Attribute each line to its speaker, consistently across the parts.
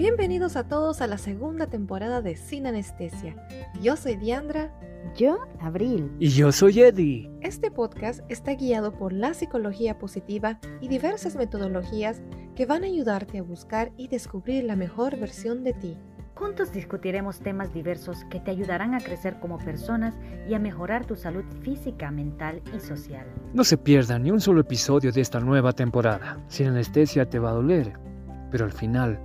Speaker 1: Bienvenidos a todos a la segunda temporada de Sin Anestesia. Yo soy Diandra.
Speaker 2: Yo, Abril.
Speaker 3: Y yo soy Eddie.
Speaker 1: Este podcast está guiado por la psicología positiva y diversas metodologías que van a ayudarte a buscar y descubrir la mejor versión de ti.
Speaker 2: Juntos discutiremos temas diversos que te ayudarán a crecer como personas y a mejorar tu salud física, mental y social.
Speaker 3: No se pierdan ni un solo episodio de esta nueva temporada. Sin anestesia te va a doler, pero al final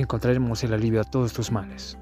Speaker 3: encontraremos el alivio a todos tus males.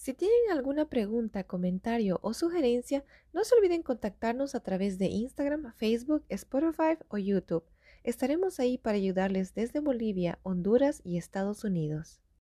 Speaker 1: Si tienen alguna pregunta, comentario o sugerencia, no se olviden contactarnos a través de Instagram, Facebook, Spotify o YouTube. Estaremos ahí para ayudarles desde Bolivia, Honduras y Estados Unidos.